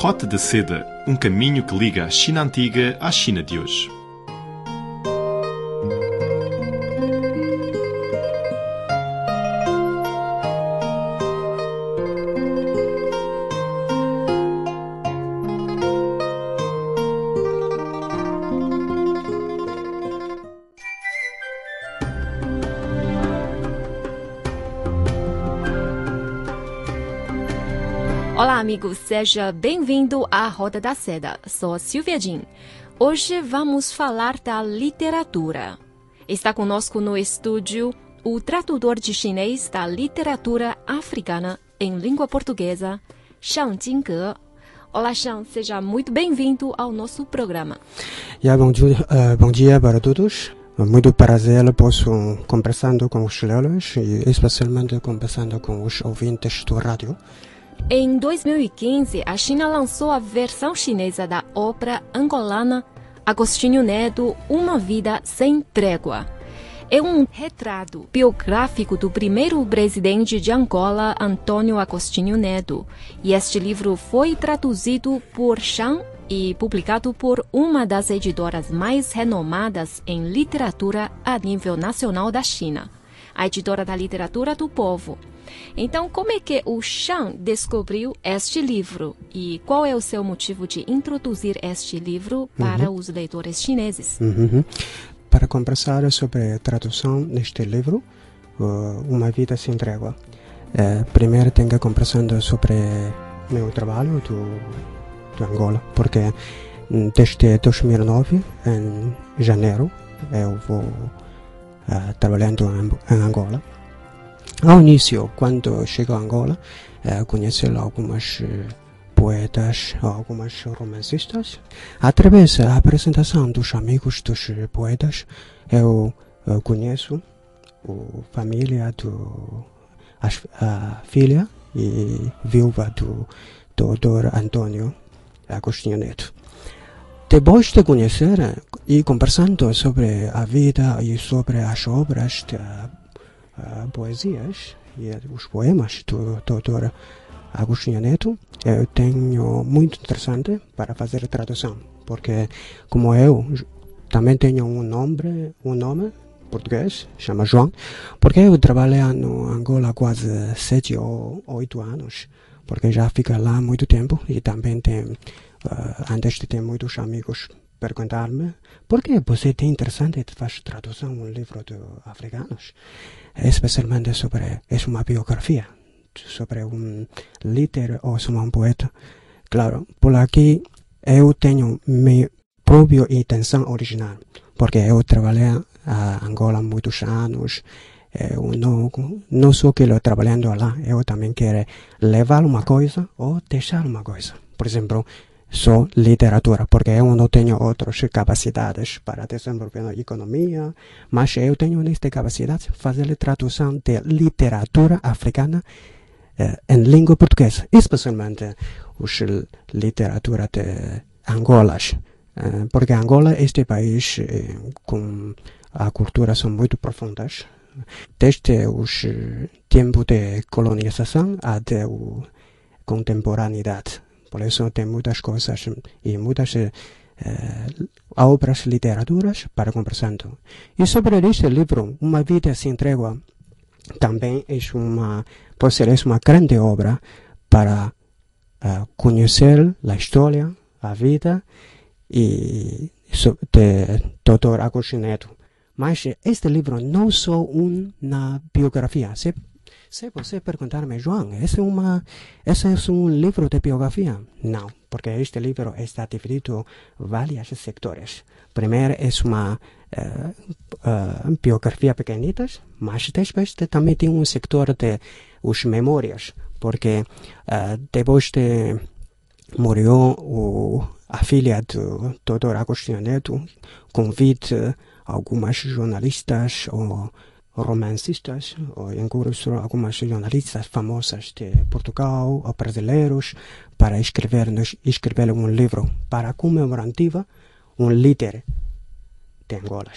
Rota da Seda, um caminho que liga a China antiga à China de hoje. Olá, amigo, seja bem-vindo à Roda da Seda. Sou Silvia Jin. Hoje vamos falar da literatura. Está conosco no estúdio o tradutor de chinês da literatura africana em língua portuguesa, Shang Jingge. Olá, Shang, seja muito bem-vindo ao nosso programa. Yeah, bom, dia, uh, bom dia para todos. Muito prazer, posso conversando com os leões e especialmente conversando com os ouvintes do rádio. Em 2015, a China lançou a versão chinesa da obra angolana Agostinho Neto Uma Vida Sem Trégua. É um retrato biográfico do primeiro presidente de Angola, Antônio Agostinho Neto. E este livro foi traduzido por Shang e publicado por uma das editoras mais renomadas em literatura a nível nacional da China, a editora da literatura do povo. Então, como é que o Shang descobriu este livro e qual é o seu motivo de introduzir este livro para os leitores chineses? Uhum. Para conversar sobre a tradução neste livro, Uma Vida Sem Trégua, eh, primeiro tenho que conversar sobre meu trabalho do, do Angola, porque desde 2009, em janeiro, eu vou uh, trabalhando em, em Angola. Ao início, quando chego a Angola, eh, conheci algumas eh, poetas, algumas romancistas. Através da apresentação dos amigos dos poetas, eu, eu conheço a família do a, a filha e viúva do doutor Antônio Agostinho Neto. Depois de conhecer e conversando sobre a vida e sobre as obras da uh, poesias e os poemas do doutor Agostinho Neto, eu tenho muito interessante para fazer a tradução, porque como eu também tenho um nome, um nome português, chama João, porque eu trabalhei no Angola quase sete ou oito anos, porque já fica lá muito tempo e também tem, antes de ter muitos amigos perguntar-me por que você tem interessante fazer tradução um livro de africanos, especialmente sobre é uma biografia sobre um líder ou sobre um poeta. Claro, por aqui eu tenho minha própria intenção original, porque eu trabalhei a Angola muitos anos. Eu não, não só quero trabalhando lá, eu também quero levar uma coisa ou deixar uma coisa. Por exemplo, só literatura, porque eu não tenho outras capacidades para desenvolver a economia, mas eu tenho esta capacidade de fazer tradução de literatura africana eh, em língua portuguesa, especialmente os literatura de Angola, eh, porque Angola é este país eh, com a cultura são muito profundas, desde os tempos de colonização até a contemporaneidade. Por isso tem muitas coisas e muitas eh, obras literaturas para conversando. E sobre este livro, Uma Vida Sem Trégua, também é uma, pode ser uma grande obra para uh, conhecer a história, a vida e de Dr. Agostinho Neto. Mas este livro não só uma biografia, se se você perguntar-me, João, esse é, uma, esse é um livro de biografia? Não, porque este livro está dividido em vários sectores. Primeiro é uma uh, uh, biografia pequenita, mas depois também tem um setor de os memórias, porque uh, depois de morreu o, a filha do Dr. Agostinho Neto, convite algumas jornalistas ou romancistas, ou incluso algumas jornalistas famosas de Portugal ou brasileiros para escrever, escrever um livro para comemorativa um líder de Angola.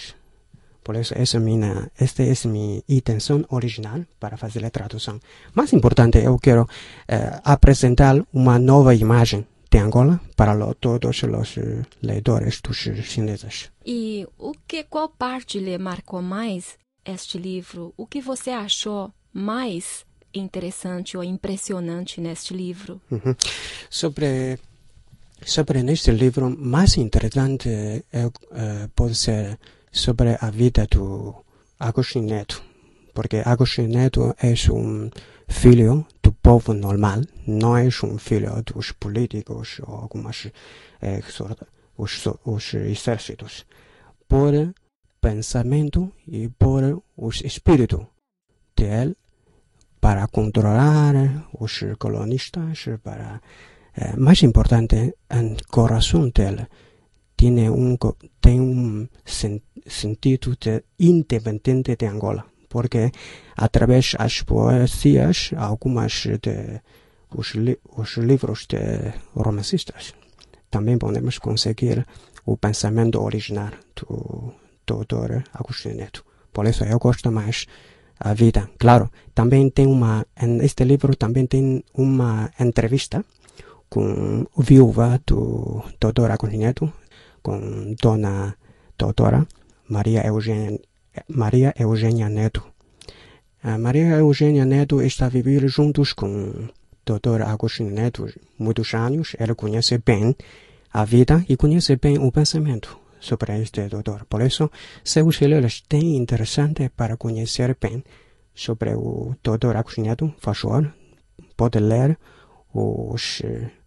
Por isso, essa, minha, esta é minha intenção original para fazer a tradução. Mais importante, eu quero eh, apresentar uma nova imagem de Angola para lo, todos os leitores dos chineses. E o que, qual parte lhe marcou mais este livro? O que você achou mais interessante ou impressionante neste livro? Uhum. Sobre sobre neste livro mais interessante é, uh, pode ser sobre a vida do Agostinho Neto, porque Agostinho Neto é um filho do povo normal, não é um filho dos políticos ou algumas eh, os, os exércitos. Por pensamento e por os espírito dele para controlar os colonistas, para eh, mais importante, o coração dele tem um tem um sen, sentido de independente de Angola porque através das poesias, algumas de os, li os livros de romancistas, também podemos conseguir o pensamento original do doutor Agostinho Neto. Por isso eu gosto mais a vida. Claro, também tem uma, neste livro também tem uma entrevista com a viúva do doutor Agostinho Neto, com dona doutora Maria Eugênia Maria Eugênia Neto. A Maria Eugênia Neto está viver juntos com Dr. Agostinho Neto muitos anos. Ela conhece bem a vida e conhece bem o pensamento sobre este doutor. Por isso, seus filhos têm interessante para conhecer bem sobre o Neto. Por favor, pode ler as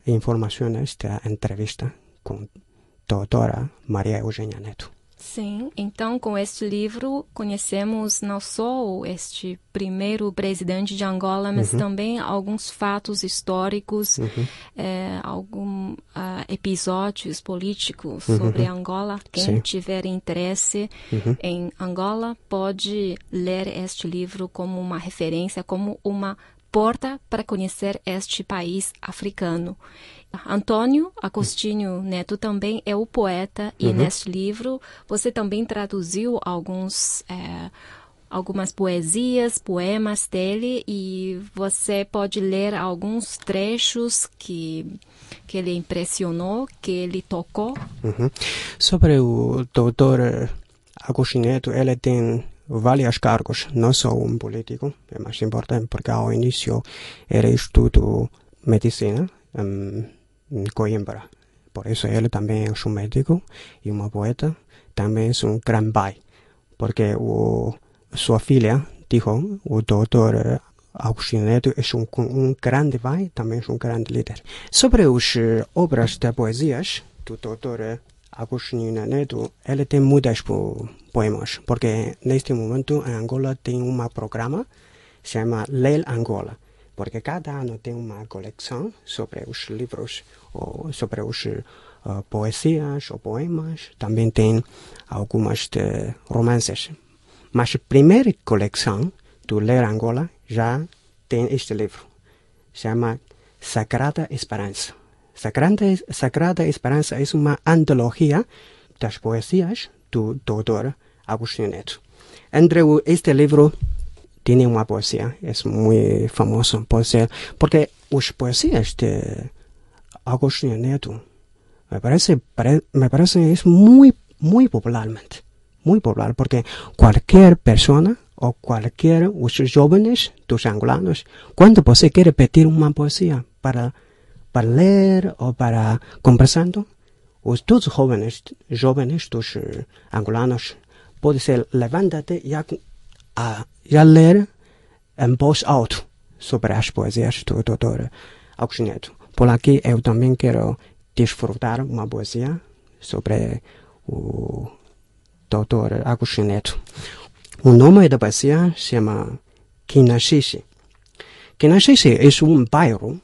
informações da entrevista com doutora Maria Eugênia Neto. Sim, então com este livro conhecemos não só este primeiro presidente de Angola, mas uhum. também alguns fatos históricos, uhum. é, alguns uh, episódios políticos uhum. sobre Angola. Quem Sim. tiver interesse uhum. em Angola pode ler este livro como uma referência, como uma porta para conhecer este país africano. Antônio Agostinho Neto também é o poeta e uhum. neste livro você também traduziu alguns é, algumas poesias, poemas dele e você pode ler alguns trechos que que ele impressionou, que ele tocou. Uhum. Sobre o doutor Agostinho Neto, ele tem vários cargos, não só um político, é mais importante porque ao início ele estudou medicina um, Coimbra. Por isso ele também é um médico e um poeta, também é um grande pai, porque o, sua filha dijo, o doutor Agostinho Neto é um, um grande pai, também é um grande líder. Sobre as obras de poesias do doutor Agostinho Neto, ele tem muitas poemas, porque neste momento em Angola tem um programa chama Leil Angola, porque cada ano tem uma coleção sobre os livros, ou sobre os uh, poesias ou poemas, também tem algumas romances. Mas a primeira coleção do Leil Angola já tem este livro, chama Sagrada Esperança. Sagrada, Sagrada Esperança é uma antologia das poesias do doutor Agostinho Neto. Entre este livro tem uma poesia, é muito famoso, pode ser, porque as poesias de Agostinho Neto. Me parece, pare, me parece es muy, muy popularmente, muy popular, porque cualquier persona o cualquier, os jóvenes dos angolanos, cuando você quer repetir uma poesia para para ler ou para conversando, os todos jovens, jovens dos uh, angolanos pode ser levanta-te e a ler em voz alto sobre as poesias do Dr. Agostinho. Por aqui eu também quero desfrutar uma poesia sobre o Dr. Agostinho. O nome da poesia se chama Kinaxixi. Kinaxixi é um bairro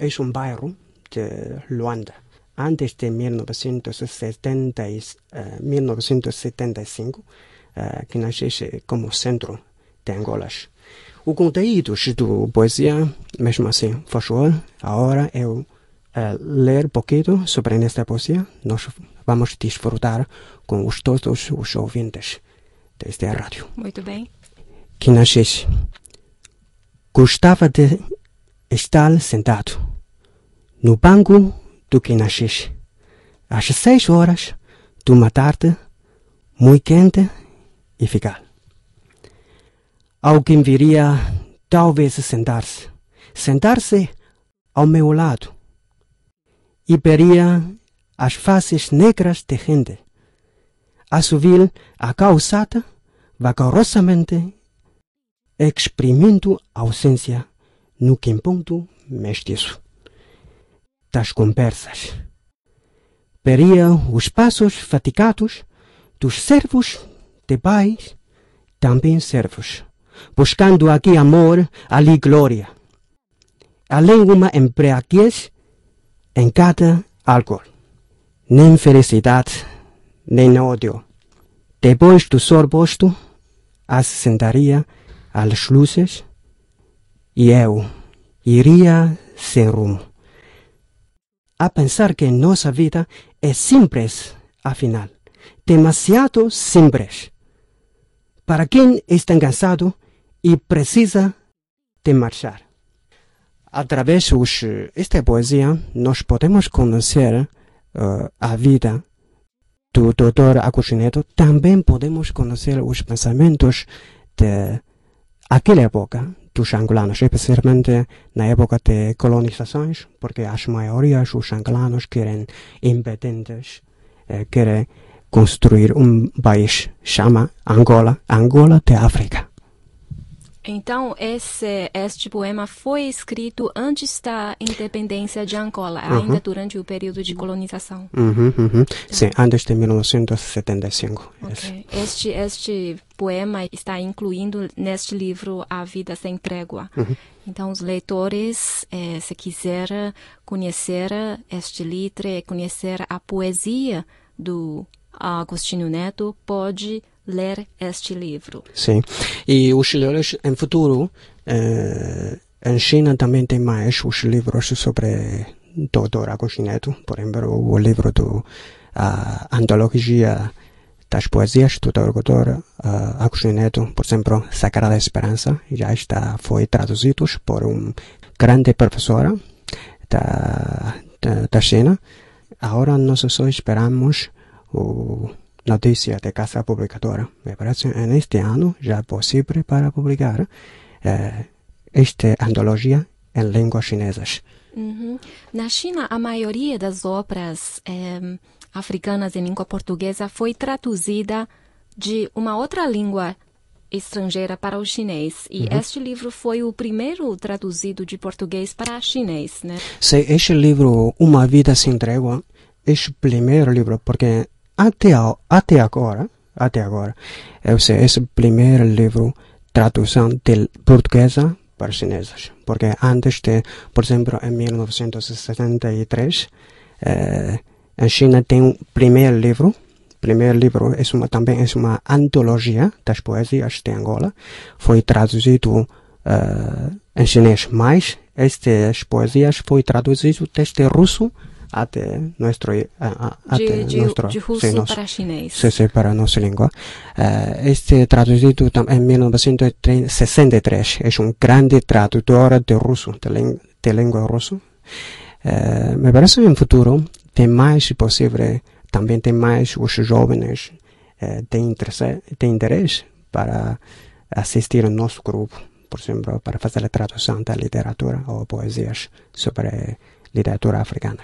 es un bairro de Luanda. Antes de 1970, eh, 1975, eh, que nascesse como centro de Angola. O conteúdo do poesia, mesmo assim, favor, agora eu eh, ler um pouquinho sobre esta poesia. Nós vamos desfrutar com os todos os ouvintes deste rádio. Muito bem. Que nascesse. Gostava de estar sentado no banco do que nasces. Às seis horas de uma tarde, muito quente e ficar. Alguém viria, talvez, sentar-se. Sentar-se ao meu lado. E veria as faces negras de gente. A subir a calçada, vagarosamente, exprimindo ausência no quimponto mestiço das conversas. Veria os passos fatigados dos servos de pais, também servos, buscando aqui amor, ali glória. Além uma embriaguez em cada algo. Nem felicidade, nem ódio. Depois do sorbosto, assentaria às luzes e eu iria sem rumo. A pensar que nossa vida é simples, afinal, demasiado simples. Para quem está cansado e precisa de marchar. Através desta poesia, nós podemos conhecer uh, a vida do Dr. Agostinho. Também podemos conhecer os pensamentos de aquela época dos angolanos, especialmente na época de colonizações, porque as maiorias dos angolanos querem independentes, eh, querem construir um país chama Angola, Angola de África. Então, esse, este poema foi escrito antes da independência de Angola, uhum. ainda durante o período de colonização. Uhum, uhum. Sim, antes de 1975. Okay. Este, este poema está incluindo neste livro A Vida Sem Trégua. Uhum. Então, os leitores, eh, se quiser conhecer este livro e conhecer a poesia do Agostinho Neto, pode ler este livro. Sim, e os livros em futuro, eh, em China também tem mais os livros sobre Dr. Agostinho Neto, por exemplo, o livro do antologia das poesias do Dr. Uh, Agostinho Neto, por exemplo, Sagrada Esperança, já está foi traduzido por um grande professora da, da, da China. Agora nós só esperamos o noticia de casa publicadora. Me parece en este año ya posible para publicar eh, esta antologia em línguas chinesas. Uhum. Na China, a maioria das obras eh, africanas em língua portuguesa foi traduzida de uma outra língua estrangeira para o chinês. E uhum. este livro foi o primeiro traduzido de português para chinês, né? Sim, este livro, Uma Vida Sem Trégua, é o primeiro livro, porque até, até agora, até agora, esse é o primeiro livro tradução de portuguesa para chineses. Porque antes de, por exemplo, em 1973, eh, em China tem um primeiro livro, primeiro livro é uma, também é uma antologia das poesias de Angola, foi traduzido uh, em chinês, mas estas poesias foi traduzido desde russo até nuestro, até de, nuestro, de russo sí, para chinês. Sí, sí, para nossa língua. Uh, este traduzido em 1963 é um grande tradutor de russo, de, de língua russa. Uh, me parece que no futuro tem mais possível, também tem mais os jovens uh, têm, interesse, têm interesse para assistir ao nosso grupo, por exemplo, para fazer a tradução da literatura ou poesias sobre literatura africana.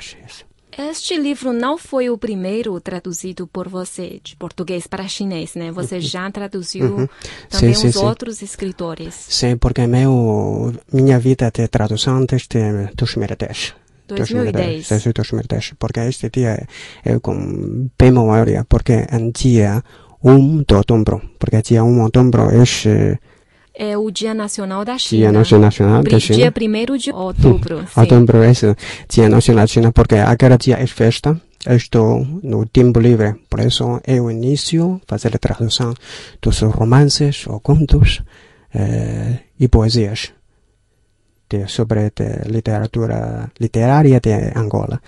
Este livro não foi o primeiro traduzido por você de português para chinês, né? Você já traduziu uhum. também sim, os sim, outros sim. escritores. Sim, porque meu, minha vida de tradução desde 2010. 2010. Desde 2010. Porque este dia é com bem memória, porque em dia 1 de outubro, porque dia 1 de outubro é é o Dia Nacional da China. Dia Nacional da China. Dia 1 de outubro. outubro é Dia Nacional da China, porque aquele dia é festa. Eu estou no tempo livre, por isso eu inicio a fazer a tradução dos romances ou contos eh, e poesias de, sobre a literatura literária de Angola.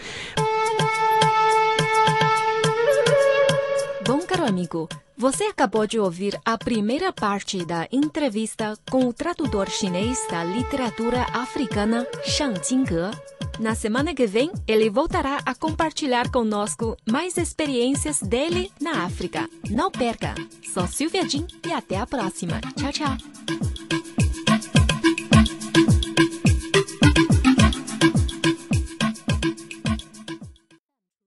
Caro amigo, você acabou de ouvir a primeira parte da entrevista com o tradutor chinês da literatura africana Shang Jingge. Na semana que vem, ele voltará a compartilhar conosco mais experiências dele na África. Não perca! Sou Silvia Jin e até a próxima. Tchau, tchau!